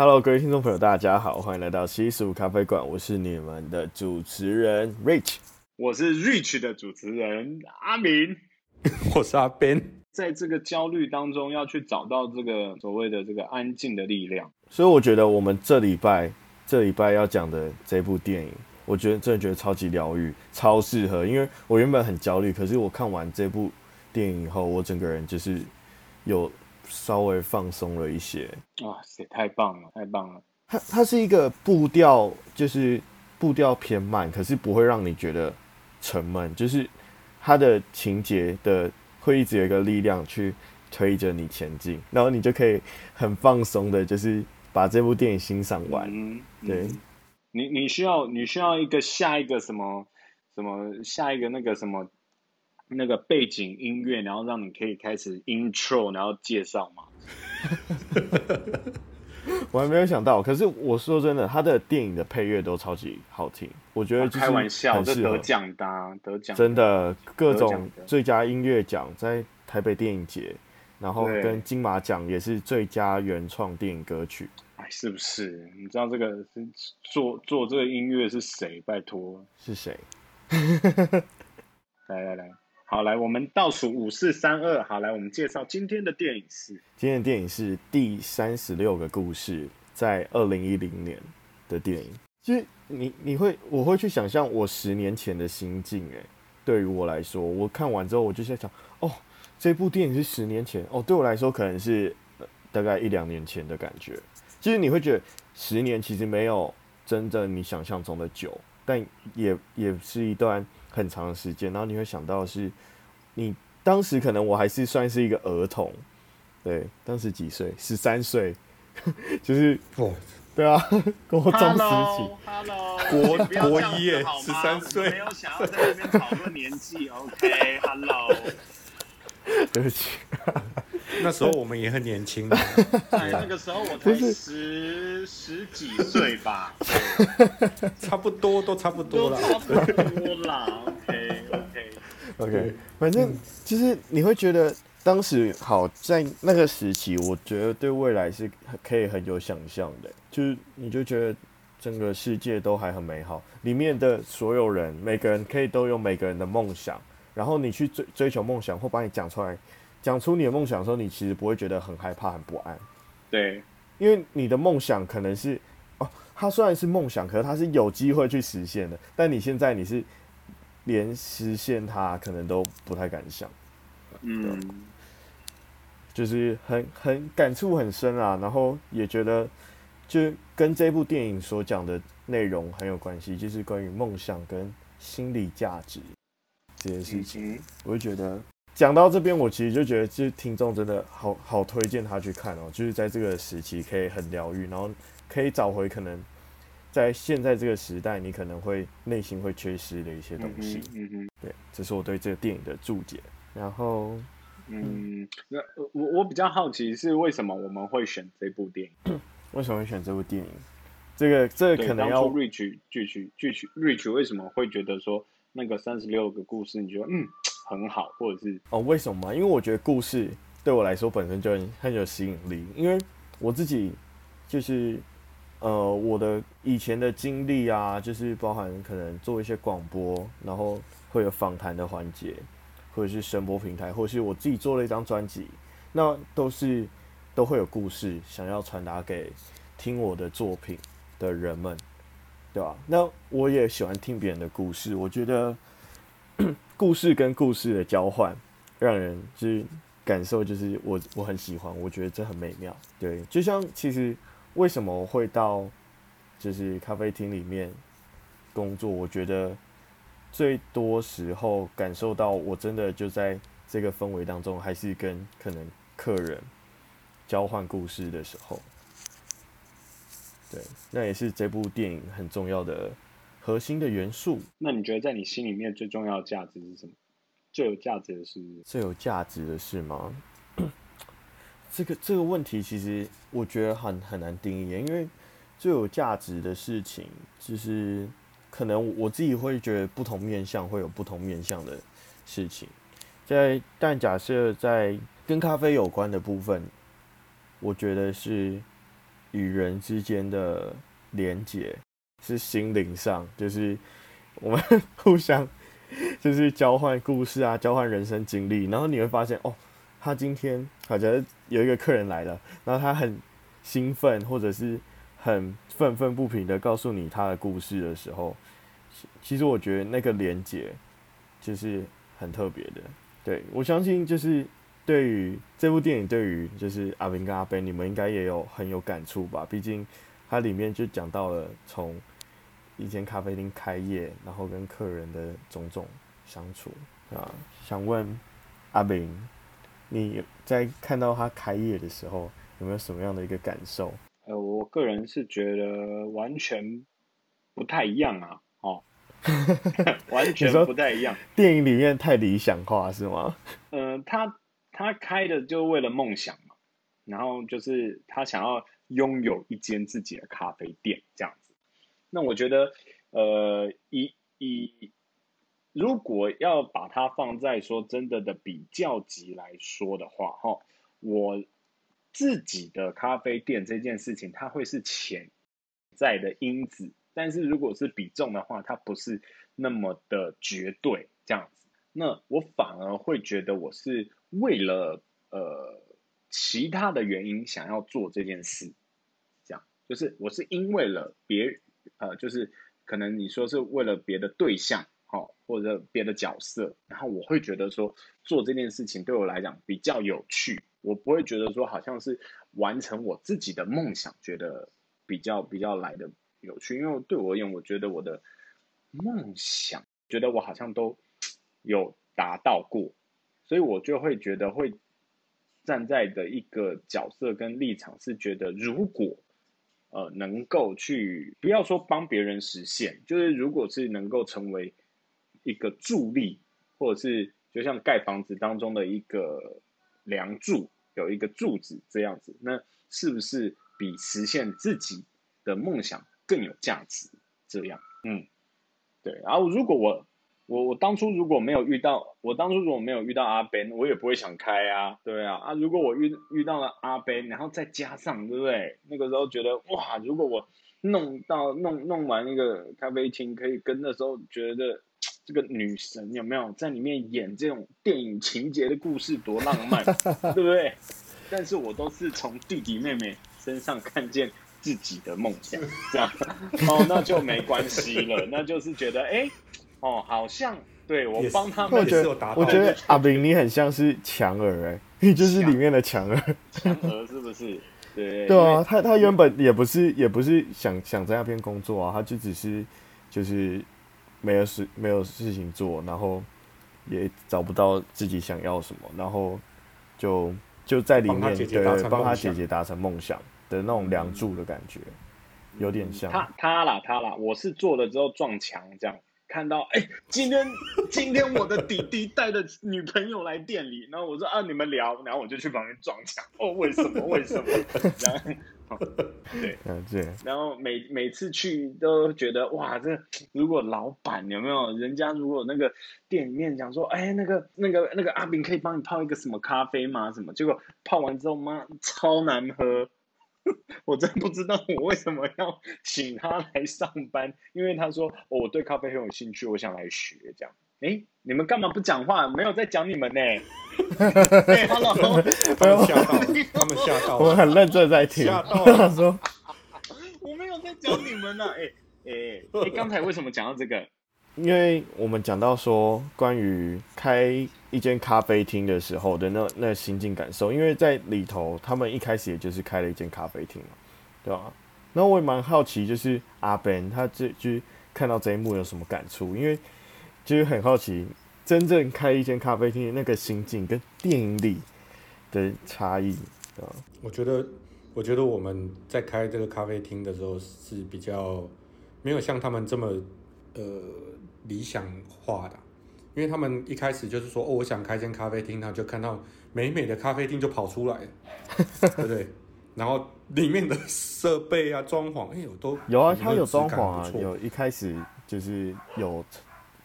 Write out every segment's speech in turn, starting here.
Hello，各位听众朋友，大家好，欢迎来到七十五咖啡馆，我是你们的主持人 Rich，我是 Rich 的主持人阿明，我是阿 Ben，在这个焦虑当中要去找到这个所谓的这个安静的力量，所以我觉得我们这礼拜这礼拜要讲的这部电影，我觉得真的觉得超级疗愈，超适合，因为我原本很焦虑，可是我看完这部电影以后，我整个人就是有。稍微放松了一些，哇塞，太棒了，太棒了！它它是一个步调，就是步调偏慢，可是不会让你觉得沉闷，就是它的情节的会一直有一个力量去推着你前进，然后你就可以很放松的，就是把这部电影欣赏完。嗯，对，你你需要你需要一个下一个什么什么下一个那个什么。那个背景音乐，然后让你可以开始 intro，然后介绍嘛。我还没有想到，可是我说真的，他的电影的配乐都超级好听，我觉得就是开玩笑，这得奖的、啊，得奖，真的各种最佳音乐奖在台北电影节，然后跟金马奖也是最佳原创电影歌曲。哎，是不是？你知道这个是做做这个音乐是谁？拜托，是谁？来 来来。好，来，我们倒数五四三二，好，来，我们介绍今天的电影是，今天的电影是第三十六个故事，在二零一零年的电影。其实你你会，我会去想象我十年前的心境，哎，对于我来说，我看完之后，我就在想，哦，这部电影是十年前，哦，对我来说可能是大概一两年前的感觉。其实你会觉得十年其实没有真正你想象中的久，但也也是一段。很长的时间，然后你会想到是，你当时可能我还是算是一个儿童，对，当时几岁？十三岁，就是哦，对啊，跟我中时期，Hello，国国一耶，十三岁，没有想要在这边讨论年纪，OK，Hello，对不起。那时候我们也很年轻，哎，那个时候我才十十几岁吧，差不多都差不多了，差不多啦，OK OK OK，反正就是你会觉得当时好在那个时期，我觉得对未来是可以很有想象的，就是你就觉得整个世界都还很美好，里面的所有人每个人可以都有每个人的梦想，然后你去追追求梦想或把你讲出来。讲出你的梦想的时候，你其实不会觉得很害怕、很不安。对，因为你的梦想可能是哦，它虽然是梦想，可是它是有机会去实现的。但你现在你是连实现它可能都不太敢想。嗯，就是很很感触很深啊，然后也觉得就跟这部电影所讲的内容很有关系，就是关于梦想跟心理价值这件事情，嗯、我会觉得。讲到这边，我其实就觉得，就是听众真的好好推荐他去看哦，就是在这个时期可以很疗愈，然后可以找回可能在现在这个时代你可能会内心会缺失的一些东西。嗯嗯，对，这是我对这个电影的注解。然后，嗯，那我我比较好奇是为什么我们会选这部电影？为什么会选这部电影？这个这个可能要 Rich Rich Rich Rich 为什么会觉得说那个三十六个故事，你觉得嗯？很好，或者是哦？为什么？因为我觉得故事对我来说本身就很很有吸引力。因为我自己就是呃，我的以前的经历啊，就是包含可能做一些广播，然后会有访谈的环节，或者是声波平台，或者是我自己做了一张专辑，那都是都会有故事想要传达给听我的作品的人们，对吧？那我也喜欢听别人的故事，我觉得。故事跟故事的交换，让人就是感受，就是我我很喜欢，我觉得这很美妙。对，就像其实为什么会到就是咖啡厅里面工作，我觉得最多时候感受到我真的就在这个氛围当中，还是跟可能客人交换故事的时候。对，那也是这部电影很重要的。核心的元素，那你觉得在你心里面最重要的价值是什么？最有价值的是最有价值的是吗？这个这个问题其实我觉得很很难定义，因为最有价值的事情，就是可能我自己会觉得不同面向会有不同面向的事情。在但假设在跟咖啡有关的部分，我觉得是与人之间的连结，是心灵上，就是我们互相 就是交换故事啊，交换人生经历，然后你会发现哦，他今天好像有一个客人来了，然后他很兴奋，或者是很愤愤不平的告诉你他的故事的时候，其实我觉得那个连接就是很特别的。对，我相信就是对于这部电影，对于就是阿明跟阿 Ben，你们应该也有很有感触吧？毕竟它里面就讲到了从一间咖啡厅开业，然后跟客人的种种相处啊。想问阿明，你在看到他开业的时候，有没有什么样的一个感受？呃，我个人是觉得完全不太一样啊，哦。完全不太一样。电影里面太理想化是吗？呃，他他开的就为了梦想嘛，然后就是他想要拥有一间自己的咖啡店这样子。那我觉得，呃，以以如果要把它放在说真的的比较级来说的话，哈，我自己的咖啡店这件事情，它会是潜在的因子。但是如果是比重的话，它不是那么的绝对这样子。那我反而会觉得我是为了呃其他的原因想要做这件事，这样就是我是因为了别呃就是可能你说是为了别的对象哦，或者别的角色，然后我会觉得说做这件事情对我来讲比较有趣，我不会觉得说好像是完成我自己的梦想，觉得比较比较来的。有趣，因为对我而言，我觉得我的梦想，觉得我好像都有达到过，所以我就会觉得会站在的一个角色跟立场是觉得，如果呃能够去不要说帮别人实现，就是如果是能够成为一个助力，或者是就像盖房子当中的一个梁柱，有一个柱子这样子，那是不是比实现自己的梦想更有价值，这样，嗯，对。然后如果我，我我当初如果没有遇到，我当初如果没有遇到阿 Ben，我也不会想开啊，对啊。啊，如果我遇遇到了阿 Ben，然后再加上，对不对？那个时候觉得哇，如果我弄到弄弄完那个咖啡厅，可以跟那时候觉得这个女神有没有在里面演这种电影情节的故事多浪漫，对不对？但是我都是从弟弟妹妹身上看见。自己的梦想，这样哦，那就没关系了，那就是觉得，哎、哦，好像对我帮他们，是有。我觉得阿炳你很像是强儿，哎，你就是里面的强儿，强儿是不是？对 对啊，他他原本也不是也不是想想在那边工作啊，他就只是就是没有事没有事情做，然后也找不到自己想要什么，然后就就在里面对帮他姐姐达成梦想。的那种梁柱的感觉，有点像他他啦他啦，我是做了之后撞墙这样，看到哎、欸，今天 今天我的弟弟带着女朋友来店里，然后我说啊你们聊，然后我就去旁边撞墙，哦为什么为什么然后？对，然后每每次去都觉得哇，这如果老板有没有人家如果那个店里面讲说，哎、欸、那个那个那个阿炳可以帮你泡一个什么咖啡吗？什么？结果泡完之后妈超难喝。我真不知道我为什么要请他来上班，因为他说、哦、我对咖啡很有兴趣，我想来学这样。哎，你们干嘛不讲话？没有在讲你们呢。哎，Hello，他们吓到，他们吓到，我很认真在听。吓到，他说我没有在讲你们呢。哎哎哎，刚才为什么讲到这个？因为我们讲到说关于开一间咖啡厅的时候的那那心境感受，因为在里头他们一开始也就是开了一间咖啡厅嘛，对吧？那我也蛮好奇，就是阿 Ben 他这就看到这一幕有什么感触？因为就是很好奇，真正开一间咖啡厅的那个心境跟电影里的差异，对吧？我觉得，我觉得我们在开这个咖啡厅的时候是比较没有像他们这么呃。理想化的，因为他们一开始就是说，哦，我想开间咖啡厅，他就看到美美的咖啡厅就跑出来了，对不对？然后里面的设备啊、装潢，哎呦，都有啊，它有装潢啊，有一开始就是有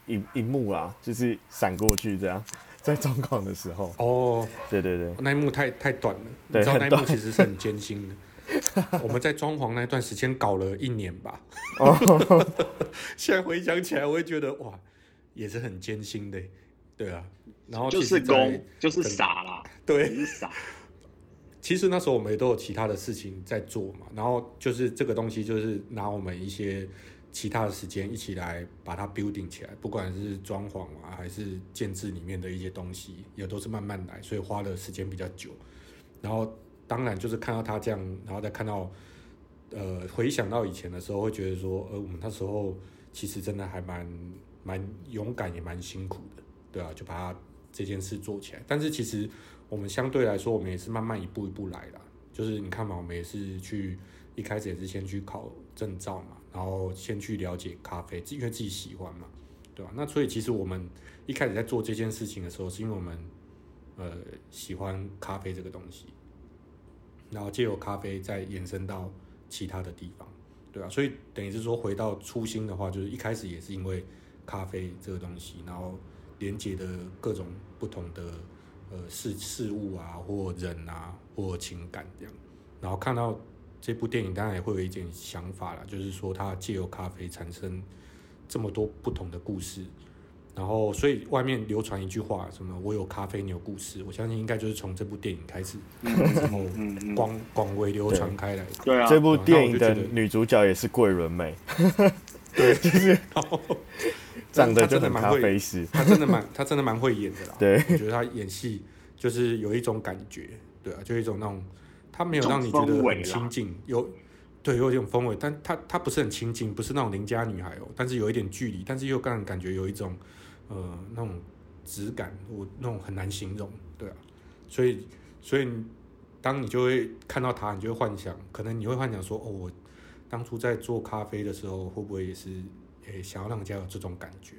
一一幕啊，就是闪过去这样，在装潢的时候。哦，对对对，那一幕太太短了，对，你知道那一幕其实是很艰辛的。我们在装潢那段时间搞了一年吧。哦 现在回想起来，我会觉得哇，也是很艰辛的。对啊，然后就是工，就是傻啦。对，是傻。其实那时候我们也都有其他的事情在做嘛，然后就是这个东西，就是拿我们一些其他的时间一起来把它 building 起来，不管是装潢啊，还是建制里面的一些东西，也都是慢慢来，所以花的时间比较久。然后当然就是看到他这样，然后再看到，呃，回想到以前的时候，会觉得说，呃，我们那时候其实真的还蛮蛮勇敢，也蛮辛苦的，对啊，就把它这件事做起来。但是其实。我们相对来说，我们也是慢慢一步一步来的。就是你看嘛，我们也是去一开始也是先去考证照嘛，然后先去了解咖啡，因为自己喜欢嘛，对吧？那所以其实我们一开始在做这件事情的时候，是因为我们呃喜欢咖啡这个东西，然后借由咖啡再延伸到其他的地方，对吧？所以等于是说回到初心的话，就是一开始也是因为咖啡这个东西，然后连接的各种不同的。呃，事事物啊，或人啊，或情感这样，然后看到这部电影，当然也会有一点想法啦，就是说它借由咖啡产生这么多不同的故事，然后所以外面流传一句话，什么“我有咖啡，你有故事”，我相信应该就是从这部电影开始，然后广广为流传开来。对啊，这部电影的女主角也是桂纶镁，对，就是。长得真的蛮会，她真的蛮，她真的蛮会演的啦。对，我觉得她演戏就是有一种感觉，对啊，就一种那种，她没有让你觉得很亲近，有，对，有一种氛围，但她她不是很亲近，不是那种邻家女孩哦，但是有一点距离，但是又让人感觉有一种，呃，那种质感，我那种很难形容，对啊，所以所以当你就会看到他，你就会幻想，可能你会幻想说，哦，我当初在做咖啡的时候，会不会也是。诶，想要让人家有这种感觉，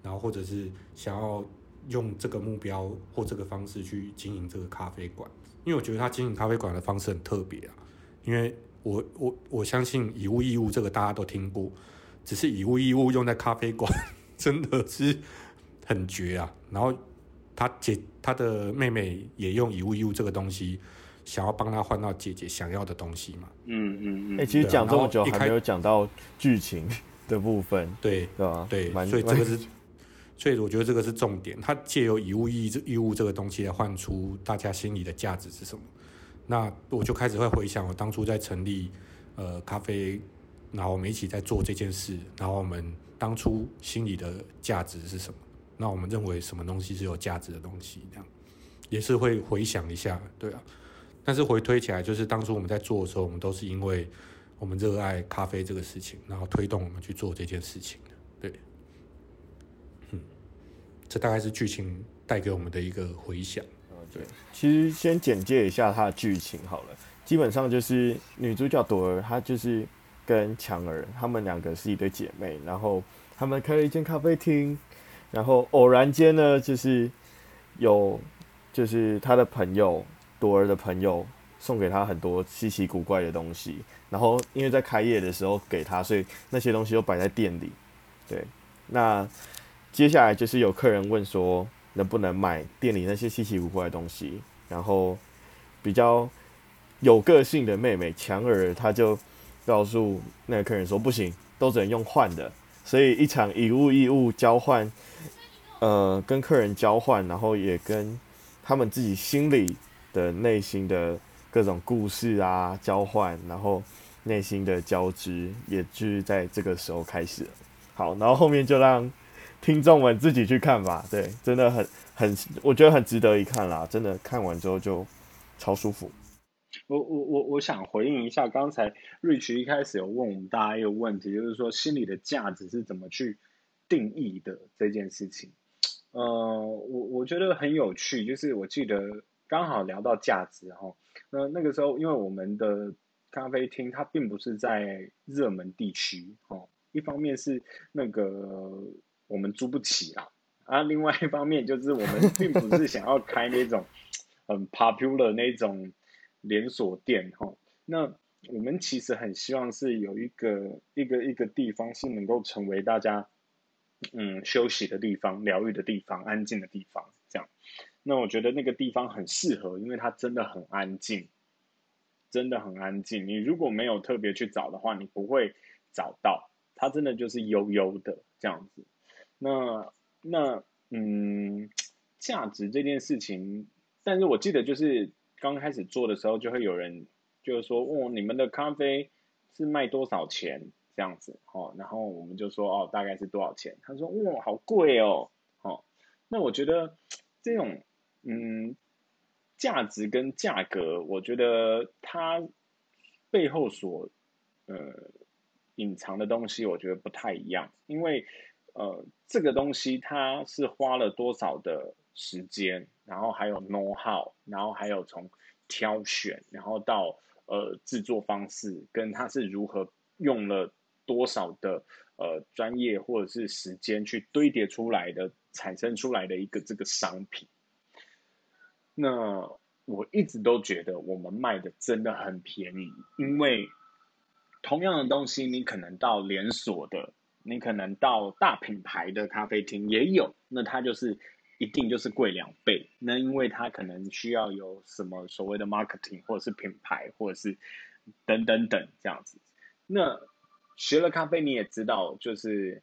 然后或者是想要用这个目标或这个方式去经营这个咖啡馆，因为我觉得他经营咖啡馆的方式很特别啊。因为我我我相信以物易物这个大家都听过，只是以物易物用在咖啡馆 真的是很绝啊。然后他姐他的妹妹也用以物易物这个东西，想要帮他换到姐姐想要的东西嘛。嗯嗯嗯。哎，其实讲这么久还没有讲到剧情。的部分，对对吧？对，所以这个是，所以我觉得这个是重点。他借由以物易这易物这个东西来换出大家心里的价值是什么？那我就开始会回想我当初在成立呃咖啡，然后我们一起在做这件事，然后我们当初心里的价值是什么？那我们认为什么东西是有价值的东西？这样也是会回想一下，对啊。但是回推起来，就是当初我们在做的时候，我们都是因为。我们热爱咖啡这个事情，然后推动我们去做这件事情的，对，嗯，这大概是剧情带给我们的一个回响。嗯，对，其实先简介一下它的剧情好了，基本上就是女主角朵儿，她就是跟强儿，她们两个是一对姐妹，然后她们开了一间咖啡厅，然后偶然间呢，就是有就是她的朋友朵儿的朋友送给她很多稀奇古怪的东西。然后，因为在开业的时候给他，所以那些东西都摆在店里。对，那接下来就是有客人问说，能不能买店里那些稀奇古怪的东西？然后比较有个性的妹妹强儿，她就告诉那个客人说，不行，都只能用换的。所以一场以物易物交换，呃，跟客人交换，然后也跟他们自己心里的内心的各种故事啊交换，然后。内心的交织，也就是在这个时候开始。好，然后后面就让听众们自己去看吧。对，真的很很，我觉得很值得一看啦。真的看完之后就超舒服。我我我我想回应一下，刚才 Rich 一开始有问我们大家一个问题，就是说心里的价值是怎么去定义的这件事情。呃，我我觉得很有趣，就是我记得刚好聊到价值哈，那那个时候因为我们的。咖啡厅它并不是在热门地区，哦，一方面是那个我们租不起啦，啊，另外一方面就是我们并不是想要开那种很 popular 那种连锁店，哈，那我们其实很希望是有一个一个一个地方是能够成为大家嗯休息的地方、疗愈的地方、安静的地方，这样。那我觉得那个地方很适合，因为它真的很安静。真的很安静。你如果没有特别去找的话，你不会找到。它真的就是悠悠的这样子。那那嗯，价值这件事情，但是我记得就是刚开始做的时候，就会有人就是说，哦，你们的咖啡是卖多少钱这样子哦？然后我们就说，哦，大概是多少钱？他说，哇，好贵哦，哦。那我觉得这种嗯，价值跟价格，我觉得它背后所呃。隐藏的东西我觉得不太一样，因为呃，这个东西它是花了多少的时间，然后还有 know how，然后还有从挑选，然后到呃制作方式，跟它是如何用了多少的呃专业或者是时间去堆叠出来的，产生出来的一个这个商品。那我一直都觉得我们卖的真的很便宜，因为。同样的东西，你可能到连锁的，你可能到大品牌的咖啡厅也有，那它就是一定就是贵两倍。那因为它可能需要有什么所谓的 marketing，或者是品牌，或者是等等等这样子。那学了咖啡，你也知道，就是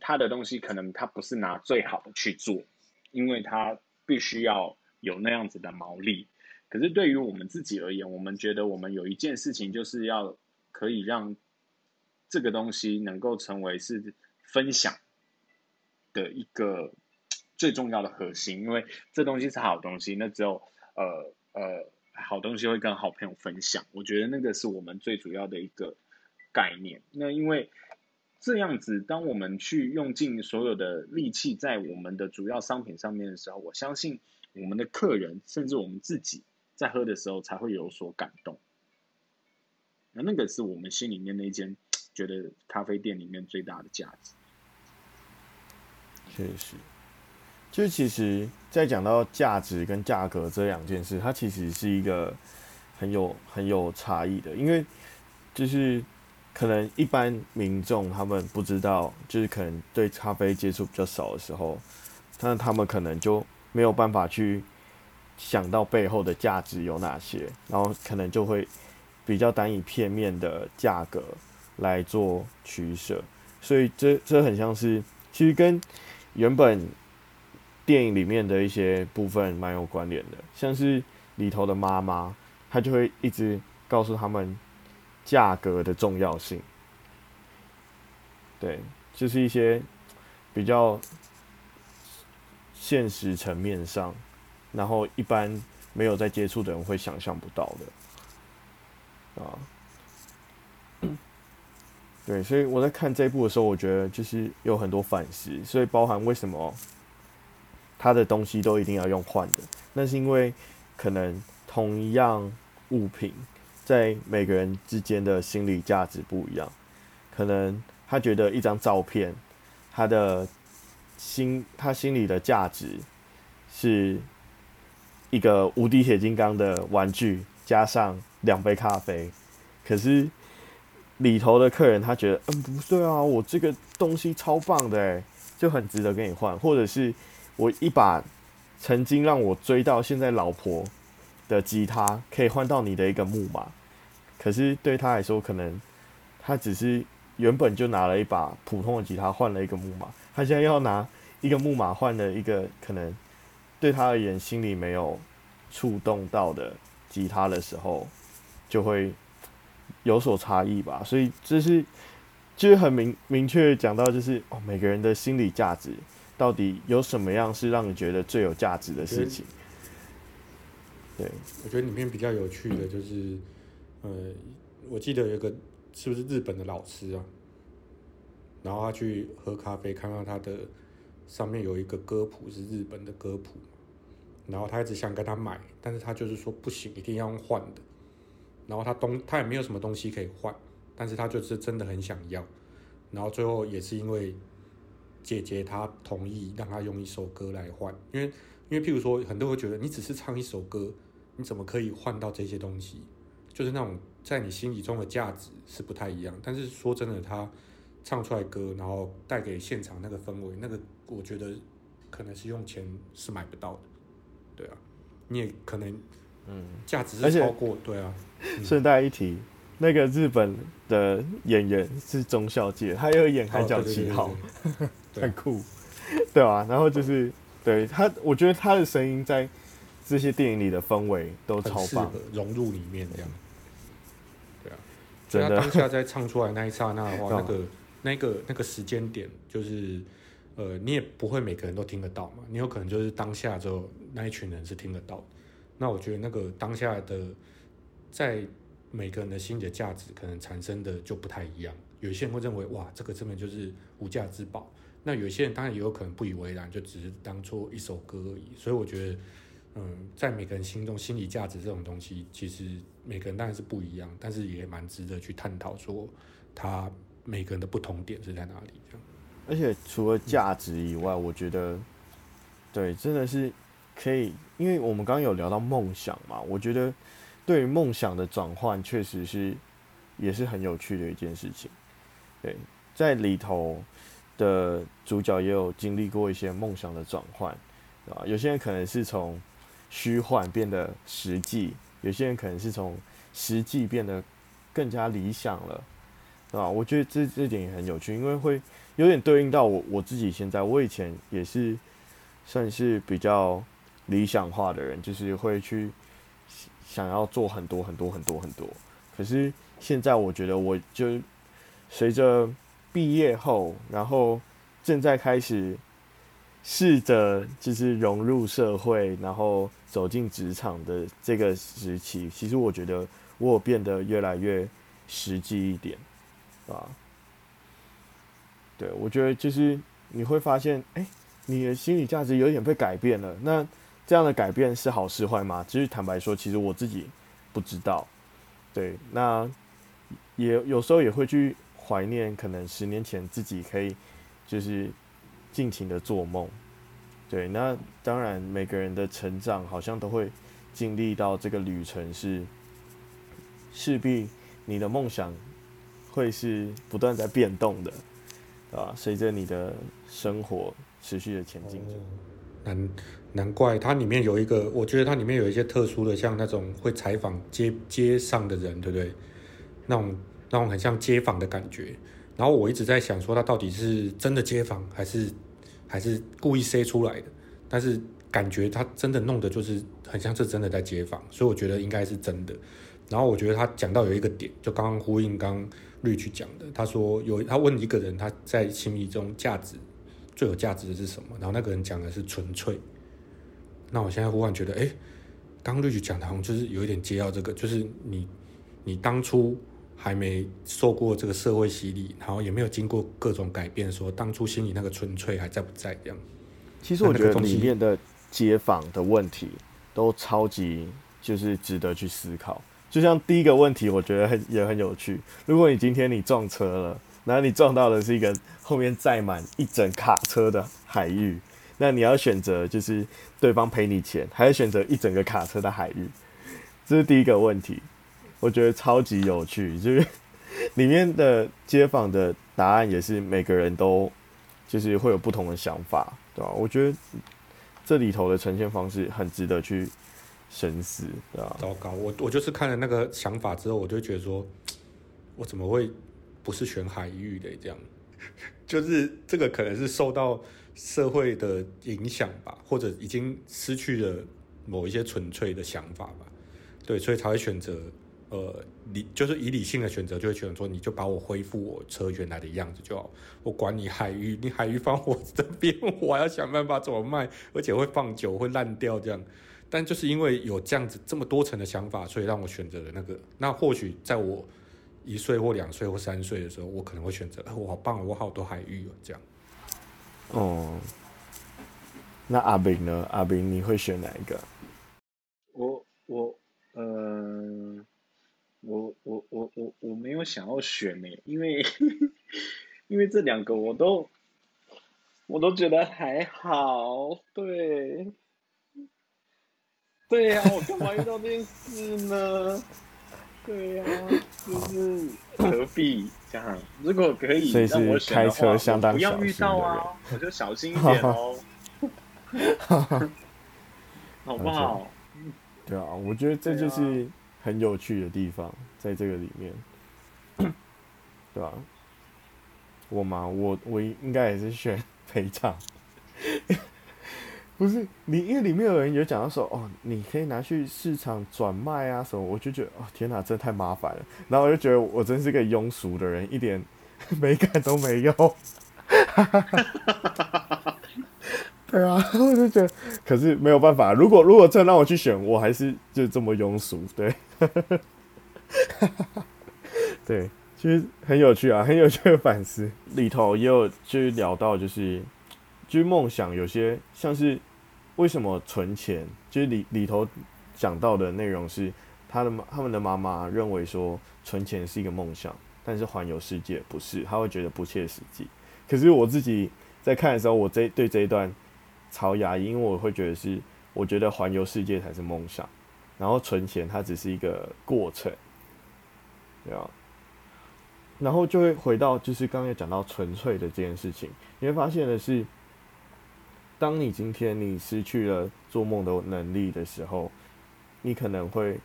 它的东西可能它不是拿最好的去做，因为它必须要有那样子的毛利。可是对于我们自己而言，我们觉得我们有一件事情就是要。可以让这个东西能够成为是分享的一个最重要的核心，因为这东西是好东西，那只有呃呃好东西会跟好朋友分享，我觉得那个是我们最主要的一个概念。那因为这样子，当我们去用尽所有的力气在我们的主要商品上面的时候，我相信我们的客人甚至我们自己在喝的时候才会有所感动。那那个是我们心里面那间觉得咖啡店里面最大的价值。确实，就其实，在讲到价值跟价格这两件事，它其实是一个很有很有差异的，因为就是可能一般民众他们不知道，就是可能对咖啡接触比较少的时候，那他们可能就没有办法去想到背后的价值有哪些，然后可能就会。比较单以片面的价格来做取舍，所以这这很像是，其实跟原本电影里面的一些部分蛮有关联的，像是里头的妈妈，她就会一直告诉他们价格的重要性。对，就是一些比较现实层面上，然后一般没有在接触的人会想象不到的。啊，对，所以我在看这一部的时候，我觉得就是有很多反思，所以包含为什么他的东西都一定要用换的，那是因为可能同一样物品在每个人之间的心理价值不一样，可能他觉得一张照片，他的心他心里的价值是一个无敌铁金刚的玩具加上。两杯咖啡，可是里头的客人他觉得，嗯，不对啊，我这个东西超棒的诶，就很值得跟你换，或者是我一把曾经让我追到现在老婆的吉他，可以换到你的一个木马，可是对他来说，可能他只是原本就拿了一把普通的吉他换了一个木马，他现在要拿一个木马换了一个可能对他而言心里没有触动到的吉他的时候。就会有所差异吧，所以这是就是很明明确讲到，就是哦，每个人的心理价值到底有什么样是让你觉得最有价值的事情？对，我觉得里面比较有趣的就是，呃，我记得有个是不是日本的老师啊，然后他去喝咖啡，看到他的上面有一个歌谱是日本的歌谱，然后他一直想跟他买，但是他就是说不行，一定要用换的。然后他东他也没有什么东西可以换，但是他就是真的很想要，然后最后也是因为姐姐她同意让他用一首歌来换，因为因为譬如说很多人会觉得你只是唱一首歌，你怎么可以换到这些东西？就是那种在你心里中的价值是不太一样。但是说真的，他唱出来歌，然后带给现场那个氛围，那个我觉得可能是用钱是买不到的，对啊，你也可能。嗯，价值是超过对啊。顺带一提，那个日本的演员是中孝介，他又演《海角七号》，很酷，对啊，然后就是对他，我觉得他的声音在这些电影里的氛围都超棒，融入里面这样。对啊，所以他当下在唱出来那一刹那的话，那个、那个、那个时间点，就是呃，你也不会每个人都听得到嘛，你有可能就是当下之后那一群人是听得到。那我觉得那个当下的。在每个人的心里的价值可能产生的就不太一样，有些人会认为哇，这个根本就是无价之宝。那有些人当然也有可能不以为然，就只是当做一首歌而已。所以我觉得，嗯，在每个人心中，心理价值这种东西，其实每个人当然是不一样，但是也蛮值得去探讨，说他每个人的不同点是在哪里。这样。而且除了价值以外，我觉得，对，真的是可以，因为我们刚刚有聊到梦想嘛，我觉得。对于梦想的转换，确实是也是很有趣的一件事情。对，在里头的主角也有经历过一些梦想的转换，啊，有些人可能是从虚幻变得实际，有些人可能是从实际变得更加理想了，啊，我觉得这这点也很有趣，因为会有点对应到我我自己现在，我以前也是算是比较理想化的人，就是会去。想要做很多很多很多很多，可是现在我觉得，我就随着毕业后，然后正在开始试着就是融入社会，然后走进职场的这个时期，其实我觉得我变得越来越实际一点，啊，对，我觉得就是你会发现，哎，你的心理价值有点被改变了，那。这样的改变是好是坏吗？其实坦白说，其实我自己不知道。对，那也有时候也会去怀念，可能十年前自己可以就是尽情的做梦。对，那当然每个人的成长好像都会经历到这个旅程，是势必你的梦想会是不断在变动的，啊，随着你的生活持续的前进着。难难怪它里面有一个，我觉得它里面有一些特殊的，像那种会采访街街上的人，对不对？那种那种很像街访的感觉。然后我一直在想，说他到底是真的街访，还是还是故意塞出来的？但是感觉他真的弄的就是很像是真的在街访，所以我觉得应该是真的。然后我觉得他讲到有一个点，就刚刚呼应刚绿去讲的，他说有他问一个人他在心里中价值。最有价值的是什么？然后那个人讲的是纯粹。那我现在忽然觉得，哎，刚绿去讲的好像就是有一点接到这个，就是你你当初还没受过这个社会洗礼，然后也没有经过各种改变，说当初心里那个纯粹还在不在？这样。其实我觉得里面的街访的问题都超级就是值得去思考。就像第一个问题，我觉得很也很有趣。如果你今天你撞车了。然后你撞到的是一个后面载满一整卡车的海域，那你要选择就是对方赔你钱，还是选择一整个卡车的海域？这是第一个问题，我觉得超级有趣，就是里面的街访的答案也是每个人都就是会有不同的想法，对吧？我觉得这里头的呈现方式很值得去深思，对吧？糟糕，我我就是看了那个想法之后，我就觉得说，我怎么会？不是选海域的这样，就是这个可能是受到社会的影响吧，或者已经失去了某一些纯粹的想法吧，对，所以才会选择呃理，就是以理性的选择，就会选择说，你就把我恢复我车原来的样子就好，我管你海域，你海域放我这边，我还要想办法怎么卖，而且会放久会烂掉这样，但就是因为有这样子这么多层的想法，所以让我选择了那个，那或许在我。一岁或两岁或三岁的时候，我可能会选择，我好棒，我好多海域哦，这样。哦，那阿炳呢？阿炳你会选哪一个？我我呃，我我我我我没有想要选呢，因为因为这两个我都我都觉得还好，对，对呀、啊，我干嘛遇到这件事呢？对呀、啊，就是何必这样？如果可以让我选的话，开车相当不要遇到啊，我就小心一点哦，好不好？对啊，我觉得这就是很有趣的地方，在这个里面，对吧、我嘛，我我应该也是选 赔偿。不是你，因为里面有人有讲到说，哦，你可以拿去市场转卖啊什么，我就觉得，哦，天哪，这太麻烦了。然后我就觉得我真是个庸俗的人，一点 美感都没有。对啊，我就觉得，可是没有办法，如果如果真让我去选，我还是就这么庸俗。对，对，其实很有趣啊，很有趣的反思。里头也有就是聊到，就是就是梦想，有些像是。为什么存钱？就是里里头讲到的内容是，他的他们的妈妈认为说存钱是一个梦想，但是环游世界不是，他会觉得不切实际。可是我自己在看的时候，我这对这一段超压抑，因为我会觉得是，我觉得环游世界才是梦想，然后存钱它只是一个过程，对啊，然后就会回到就是刚才讲到纯粹的这件事情，你会发现的是。当你今天你失去了做梦的能力的时候，你可能会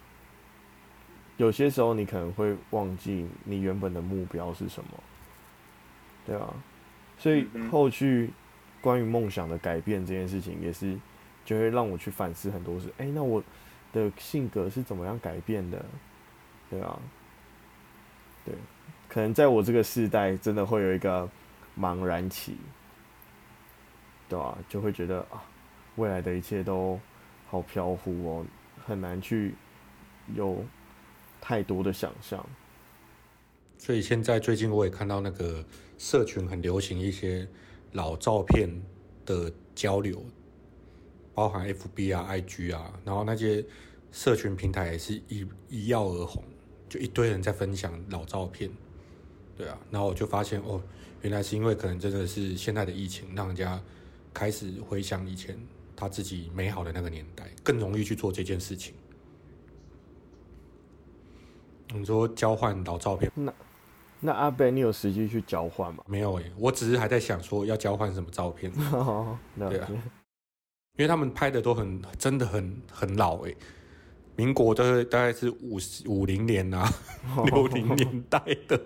有些时候你可能会忘记你原本的目标是什么，对啊，所以后续关于梦想的改变这件事情，也是就会让我去反思很多事。哎，那我的性格是怎么样改变的？对啊，对，可能在我这个世代，真的会有一个茫然期。对啊，就会觉得啊，未来的一切都好飘忽哦，很难去有太多的想象。所以现在最近我也看到那个社群很流行一些老照片的交流，包含 FB 啊、IG 啊，然后那些社群平台也是一一跃而红，就一堆人在分享老照片。对啊，然后我就发现哦，原来是因为可能真的是现在的疫情让人家。开始回想以前他自己美好的那个年代，更容易去做这件事情。你说交换老照片，那阿贝，你有实际去交换吗？没有诶、欸，我只是还在想说要交换什么照片。对啊，因为他们拍的都很真的很很老诶、欸，民国的大概是五五零年啊，六零年代的。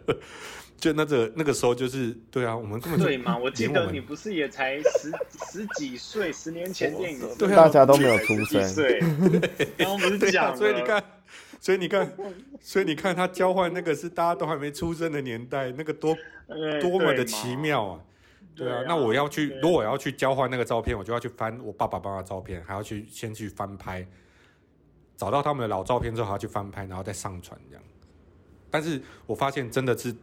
就那个那个时候，就是对啊，我们根本对嘛？我记得你不是也才十 十几岁，十年前电影，对啊，大家都没有出生，对，然后不是讲，所以你看，所以你看，所以你看，他交换那个是大家都还没出生的年代，那个多多么的奇妙啊！对啊，那我要去，如果我要去交换那个照片，我就要去翻我爸爸妈妈照片，还要去先去翻拍，找到他们的老照片之后，还要去翻拍，然后再上传这样。但是我发现真的是。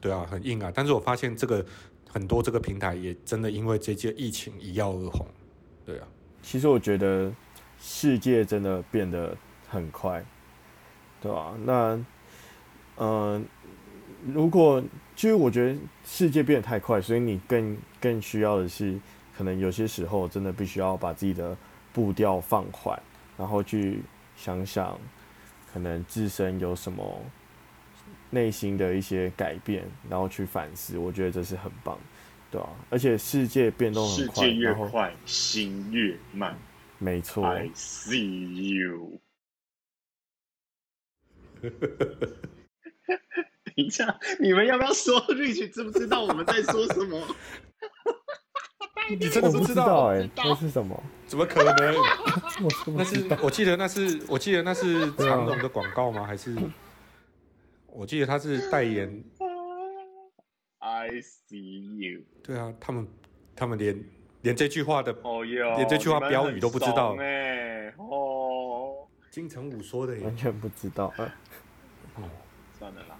对啊，很硬啊！但是我发现这个很多这个平台也真的因为这届疫情一跃而红。对啊，其实我觉得世界真的变得很快，对啊，那嗯、呃，如果其实我觉得世界变得太快，所以你更更需要的是，可能有些时候真的必须要把自己的步调放缓，然后去想想，可能自身有什么。内心的一些改变，然后去反思，我觉得这是很棒，对啊，而且世界变动很快，世界越快，心越慢。没错。I see you。等一下，你们要不要说？Rich 知不知道我们在说什么？你真的不知道？哎，那是什么？怎么可能？那是我记得那是我记得那是长隆的广告吗？还是？我记得他是代言。I see you。对啊，他们他们连连这句话的哦哟，连这句话标语都不知道。哎哦，金城武说的，完全不知道。哦，算了 啦，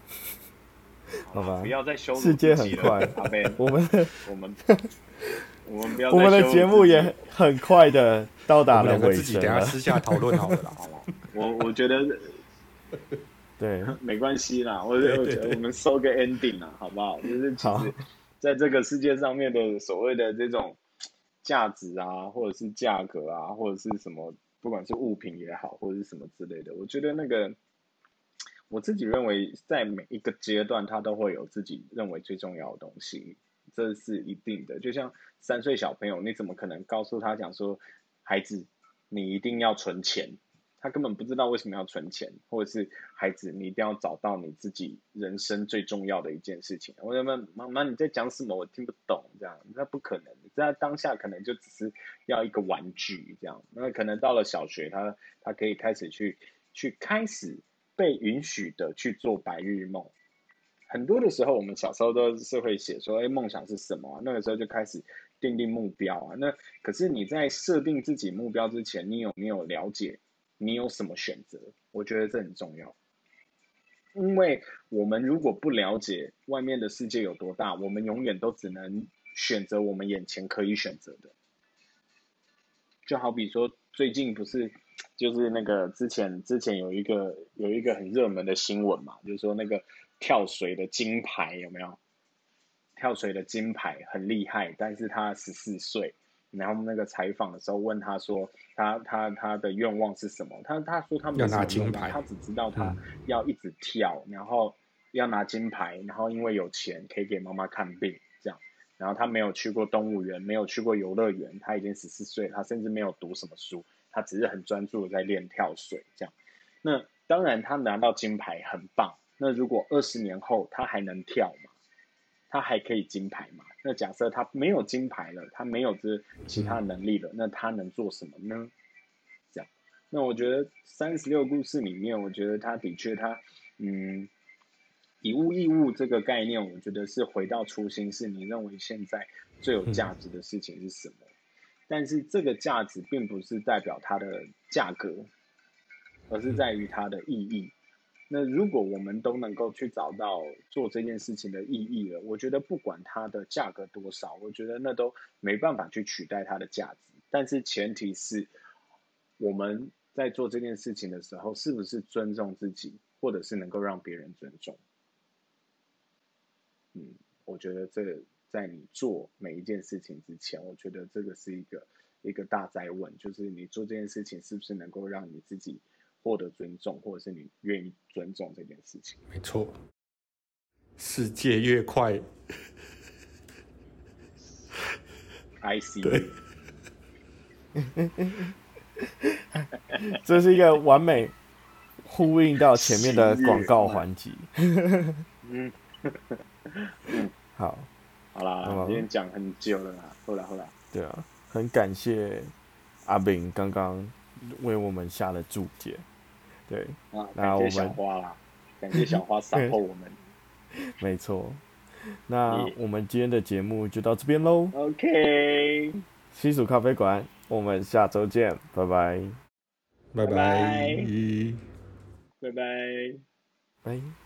好吧，不要再羞辱世界很快，我们 我们我们不要，我们的节目也很快的到达了尾声。自己等下私下讨论好了啦，好吧？我我觉得。对，没关系啦，我我觉得我们收个 ending 啦，好不好？就是其实，在这个世界上面的所谓的这种价值啊，或者是价格啊，或者是什么，不管是物品也好，或者是什么之类的，我觉得那个，我自己认为，在每一个阶段，他都会有自己认为最重要的东西，这是一定的。就像三岁小朋友，你怎么可能告诉他讲说，孩子，你一定要存钱？他根本不知道为什么要存钱，或者是孩子，你一定要找到你自己人生最重要的一件事情。我问妈妈你在讲什么？我听不懂，这样那不可能。在当下可能就只是要一个玩具这样，那可能到了小学，他他可以开始去去开始被允许的去做白日梦。很多的时候，我们小时候都是会写说，哎，梦想是什么？那个时候就开始定定目标啊。那可是你在设定自己目标之前，你有没有了解你有什么选择？我觉得这很重要，因为我们如果不了解外面的世界有多大，我们永远都只能选择我们眼前可以选择的。就好比说，最近不是就是那个之前之前有一个有一个很热门的新闻嘛，就是说那个。跳水的金牌有没有？跳水的金牌很厉害，但是他十四岁，然后那个采访的时候问他说他，他他他的愿望是什么？他他说他没有拿金牌，他只知道他要一直跳，嗯、然后要拿金牌，然后因为有钱可以给妈妈看病这样，然后他没有去过动物园，没有去过游乐园，他已经十四岁，他甚至没有读什么书，他只是很专注的在练跳水这样。那当然他拿到金牌很棒。那如果二十年后他还能跳吗？他还可以金牌吗？那假设他没有金牌了，他没有这其他能力了，那他能做什么呢？这样，那我觉得三十六故事里面，我觉得他的确他，嗯，以物易物这个概念，我觉得是回到初心，是你认为现在最有价值的事情是什么？但是这个价值并不是代表它的价格，而是在于它的意义。那如果我们都能够去找到做这件事情的意义了，我觉得不管它的价格多少，我觉得那都没办法去取代它的价值。但是前提是我们在做这件事情的时候，是不是尊重自己，或者是能够让别人尊重？嗯，我觉得这在你做每一件事情之前，我觉得这个是一个一个大哉问，就是你做这件事情是不是能够让你自己。获得尊重，或者是你愿意尊重这件事情，没错。世界越快，I see。对，这是一个完美呼应到前面的广告环节。嗯，好，好啦，今天讲很久了啦，后来后来，对啊，很感谢阿炳刚刚为我们下了注解。对，啊，感谢小花啦，感谢小花 support 我们。没错，那我们今天的节目就到这边喽。OK，西蜀咖啡馆，我们下周见，拜拜，拜拜，拜拜，拜拜。拜。